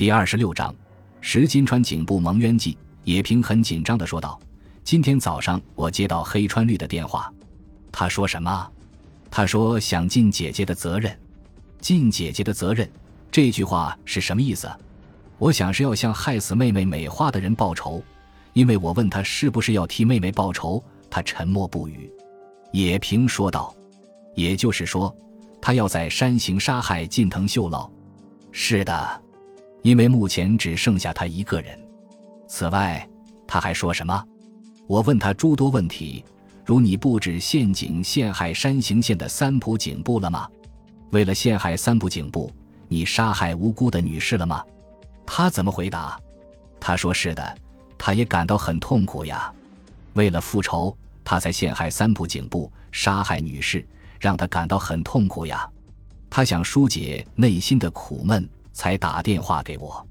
第二十六章，石金川颈部蒙冤记。野平很紧张的说道：“今天早上我接到黑川绿的电话，他说什么？他说想尽姐姐的责任，尽姐姐的责任。这句话是什么意思？我想是要向害死妹妹美花的人报仇，因为我问他是不是要替妹妹报仇，他沉默不语。”野平说道：“也就是说，他要在山行杀害近藤秀老。”“是的。”因为目前只剩下他一个人。此外，他还说什么？我问他诸多问题，如你布置陷阱陷害山形县的三浦警部了吗？为了陷害三浦警部，你杀害无辜的女士了吗？他怎么回答？他说是的，他也感到很痛苦呀。为了复仇，他才陷害三浦警部，杀害女士，让他感到很痛苦呀。他想疏解内心的苦闷。才打电话给我，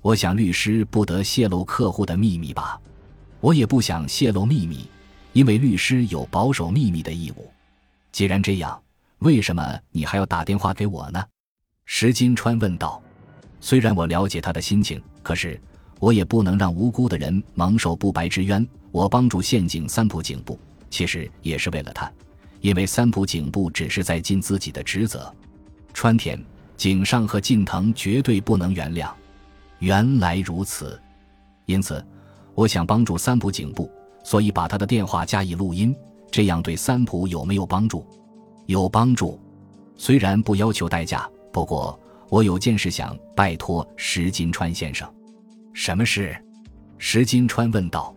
我想律师不得泄露客户的秘密吧，我也不想泄露秘密，因为律师有保守秘密的义务。既然这样，为什么你还要打电话给我呢？石金川问道。虽然我了解他的心情，可是我也不能让无辜的人蒙受不白之冤。我帮助陷阱三浦警部，其实也是为了他，因为三浦警部只是在尽自己的职责。川田。井上和近藤绝对不能原谅。原来如此，因此我想帮助三浦警部，所以把他的电话加以录音。这样对三浦有没有帮助？有帮助。虽然不要求代价，不过我有件事想拜托石金川先生。什么事？石金川问道。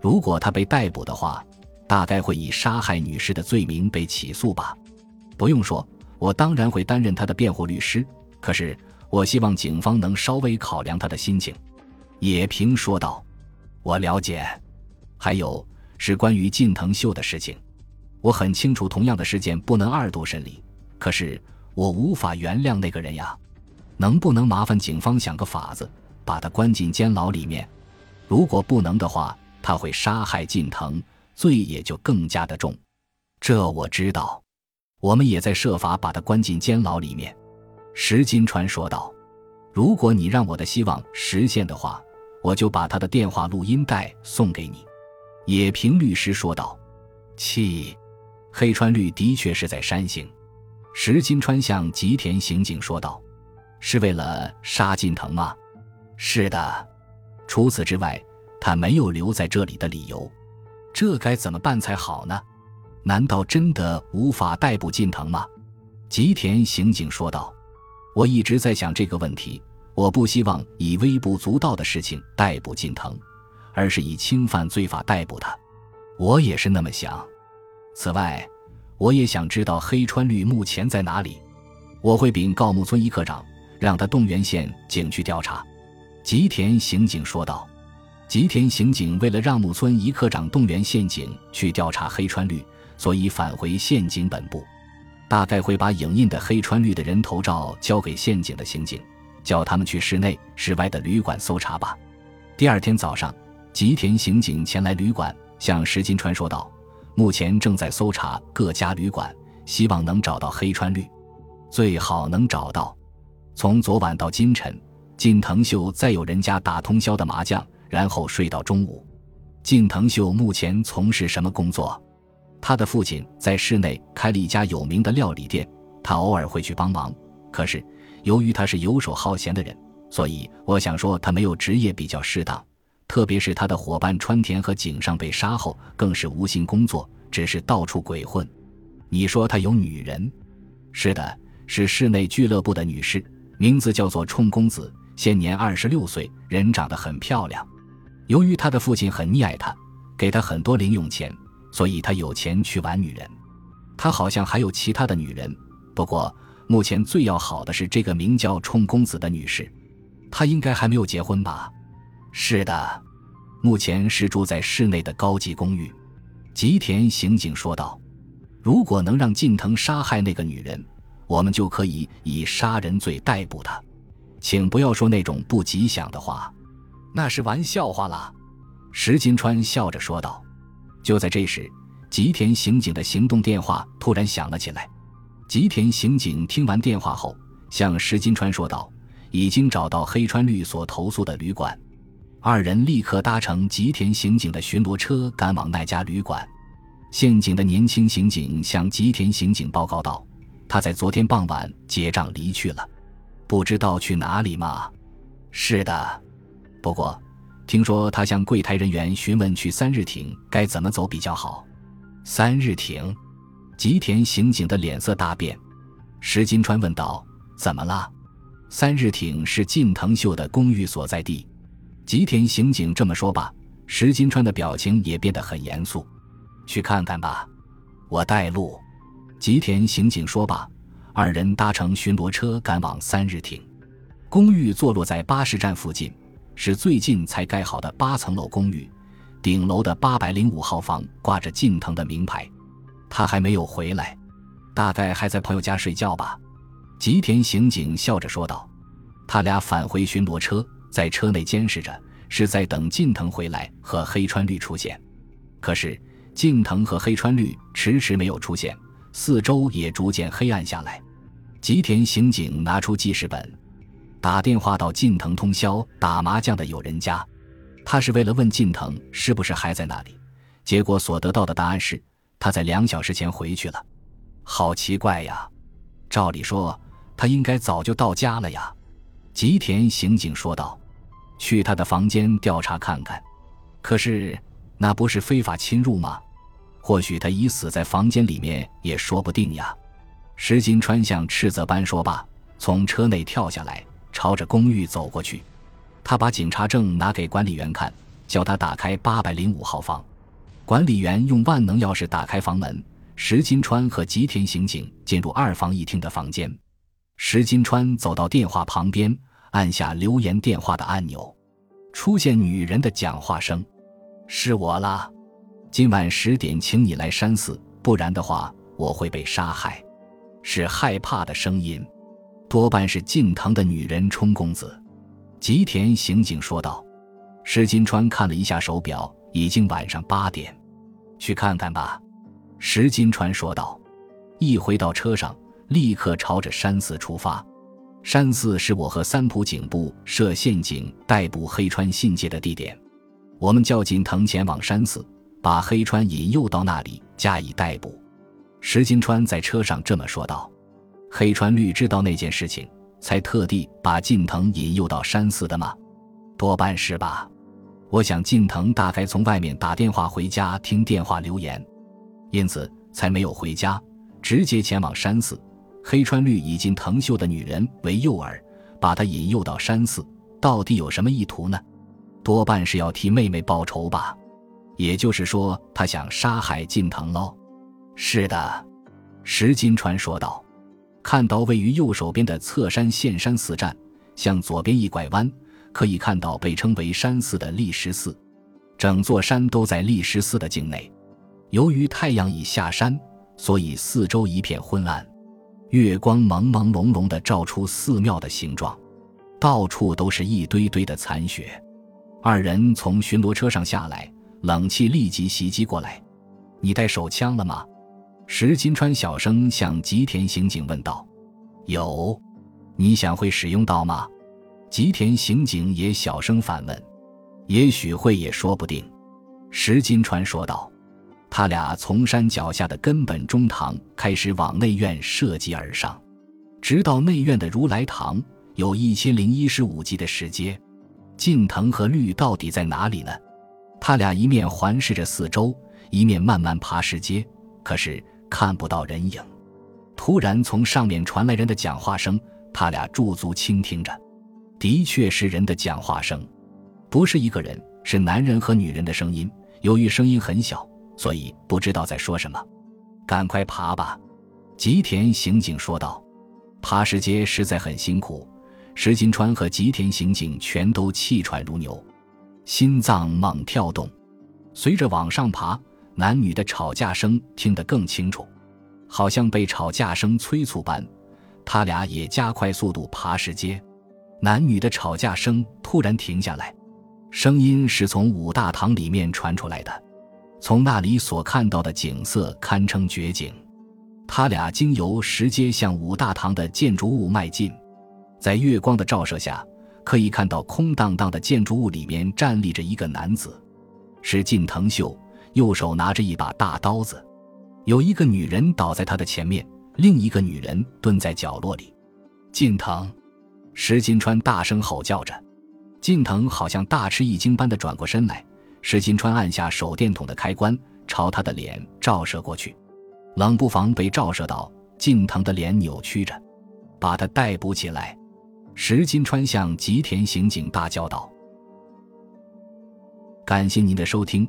如果他被逮捕的话，大概会以杀害女士的罪名被起诉吧？不用说。我当然会担任他的辩护律师，可是我希望警方能稍微考量他的心情。”野平说道。“我了解。还有是关于近藤秀的事情，我很清楚同样的事件不能二度审理，可是我无法原谅那个人呀。能不能麻烦警方想个法子，把他关进监牢里面？如果不能的话，他会杀害近藤，罪也就更加的重。这我知道。”我们也在设法把他关进监牢里面，石金川说道：“如果你让我的希望实现的话，我就把他的电话录音带送给你。”野平律师说道：“气，黑川绿的确是在山形。”石金川向吉田刑警说道：“是为了杀近藤吗？”“是的。除此之外，他没有留在这里的理由。这该怎么办才好呢？”难道真的无法逮捕近藤吗？吉田刑警说道：“我一直在想这个问题。我不希望以微不足道的事情逮捕近藤，而是以侵犯罪法逮捕他。我也是那么想。此外，我也想知道黑川绿目前在哪里。我会禀告木村一课长，让他动员县警去调查。”吉田刑警说道。吉田刑警为了让木村一课长动员县警去调查黑川绿。所以返回县警本部，大概会把影印的黑川绿的人头照交给县警的刑警，叫他们去室内、室外的旅馆搜查吧。第二天早上，吉田刑警前来旅馆，向石金川说道：“目前正在搜查各家旅馆，希望能找到黑川绿，最好能找到。从昨晚到今晨，近藤秀在有人家打通宵的麻将，然后睡到中午。近藤秀目前从事什么工作？”他的父亲在市内开了一家有名的料理店，他偶尔会去帮忙。可是由于他是游手好闲的人，所以我想说他没有职业比较适当。特别是他的伙伴川田和井上被杀后，更是无心工作，只是到处鬼混。你说他有女人？是的，是市内俱乐部的女士，名字叫做冲公子，现年二十六岁，人长得很漂亮。由于他的父亲很溺爱他，给他很多零用钱。所以他有钱去玩女人，他好像还有其他的女人，不过目前最要好的是这个名叫冲公子的女士，她应该还没有结婚吧？是的，目前是住在市内的高级公寓。吉田刑警说道：“如果能让近藤杀害那个女人，我们就可以以杀人罪逮捕他。请不要说那种不吉祥的话，那是玩笑话了。”石金川笑着说道。就在这时，吉田刑警的行动电话突然响了起来。吉田刑警听完电话后，向石金川说道：“已经找到黑川律所投诉的旅馆。二人立刻搭乘吉田刑警的巡逻车赶往那家旅馆。县警的年轻刑警向吉田刑警报告道：“他在昨天傍晚结账离去了，不知道去哪里吗？”“是的，不过听说他向柜台人员询问去三日町该怎么走比较好。”“三日町？”吉田刑警的脸色大变。石金川问道：“怎么了？”“三日町是近藤秀的公寓所在地。”吉田刑警这么说吧，石金川的表情也变得很严肃。去看看吧，我带路。吉田刑警说罢，二人搭乘巡逻车赶往三日町。公寓坐落在巴士站附近，是最近才盖好的八层楼公寓。顶楼的八百零五号房挂着近藤的名牌，他还没有回来，大概还在朋友家睡觉吧。吉田刑警笑着说道。他俩返回巡逻车。在车内监视着，是在等近藤回来和黑川绿出现。可是近藤和黑川绿迟迟没有出现，四周也逐渐黑暗下来。吉田刑警拿出记事本，打电话到近藤通宵打麻将的友人家。他是为了问近藤是不是还在那里。结果所得到的答案是他在两小时前回去了。好奇怪呀！照理说他应该早就到家了呀。吉田刑警说道。去他的房间调查看看，可是那不是非法侵入吗？或许他已死在房间里面也说不定呀。石金川像斥责般说罢，从车内跳下来，朝着公寓走过去。他把警察证拿给管理员看，叫他打开八百零五号房。管理员用万能钥匙打开房门，石金川和吉田刑警进入二房一厅的房间。石金川走到电话旁边。按下留言电话的按钮，出现女人的讲话声：“是我了，今晚十点，请你来山寺，不然的话我会被杀害。”是害怕的声音，多半是近藤的女人冲公子。吉田刑警说道。石金川看了一下手表，已经晚上八点，去看看吧。石金川说道。一回到车上，立刻朝着山寺出发。山寺是我和三浦警部设陷阱逮捕黑川信介的地点，我们叫近藤前往山寺，把黑川引诱到那里加以逮捕。石金川在车上这么说道：“黑川绿知道那件事情，才特地把近藤引诱到山寺的吗？多半是吧。我想近藤大概从外面打电话回家听电话留言，因此才没有回家，直接前往山寺。”黑川绿以金藤秀的女人为诱饵，把她引诱到山寺，到底有什么意图呢？多半是要替妹妹报仇吧。也就是说，他想杀害近藤喽？是的，石金川说道。看到位于右手边的侧山县山寺站，向左边一拐弯，可以看到被称为山寺的立石寺。整座山都在立石寺的境内。由于太阳已下山，所以四周一片昏暗。月光朦朦胧胧地照出寺庙的形状，到处都是一堆堆的残雪。二人从巡逻车上下来，冷气立即袭击过来。“你带手枪了吗？”石金川小声向吉田刑警问道。“有。”“你想会使用到吗？”吉田刑警也小声反问。“也许会，也说不定。”石金川说道。他俩从山脚下的根本中堂开始往内院射击而上，直到内院的如来堂，有一千零一十五级的石阶。近藤和绿到底在哪里呢？他俩一面环视着四周，一面慢慢爬石阶，可是看不到人影。突然，从上面传来人的讲话声，他俩驻足倾听着，的确是人的讲话声，不是一个人，是男人和女人的声音。由于声音很小。所以不知道在说什么，赶快爬吧！”吉田刑警说道。爬石阶实在很辛苦，石金川和吉田刑警全都气喘如牛，心脏猛跳动。随着往上爬，男女的吵架声听得更清楚，好像被吵架声催促般。他俩也加快速度爬石阶。男女的吵架声突然停下来，声音是从五大堂里面传出来的。从那里所看到的景色堪称绝景。他俩经由石阶向五大堂的建筑物迈进，在月光的照射下，可以看到空荡荡的建筑物里面站立着一个男子，是近藤秀，右手拿着一把大刀子。有一个女人倒在他的前面，另一个女人蹲在角落里。近藤，石金川大声吼叫着。近藤好像大吃一惊般的转过身来，石金川按下手电筒的开关，朝他的脸照射过去。冷不防被照射到，近藤的脸扭曲着，把他逮捕起来。石金川向吉田刑警大叫道：“感谢您的收听，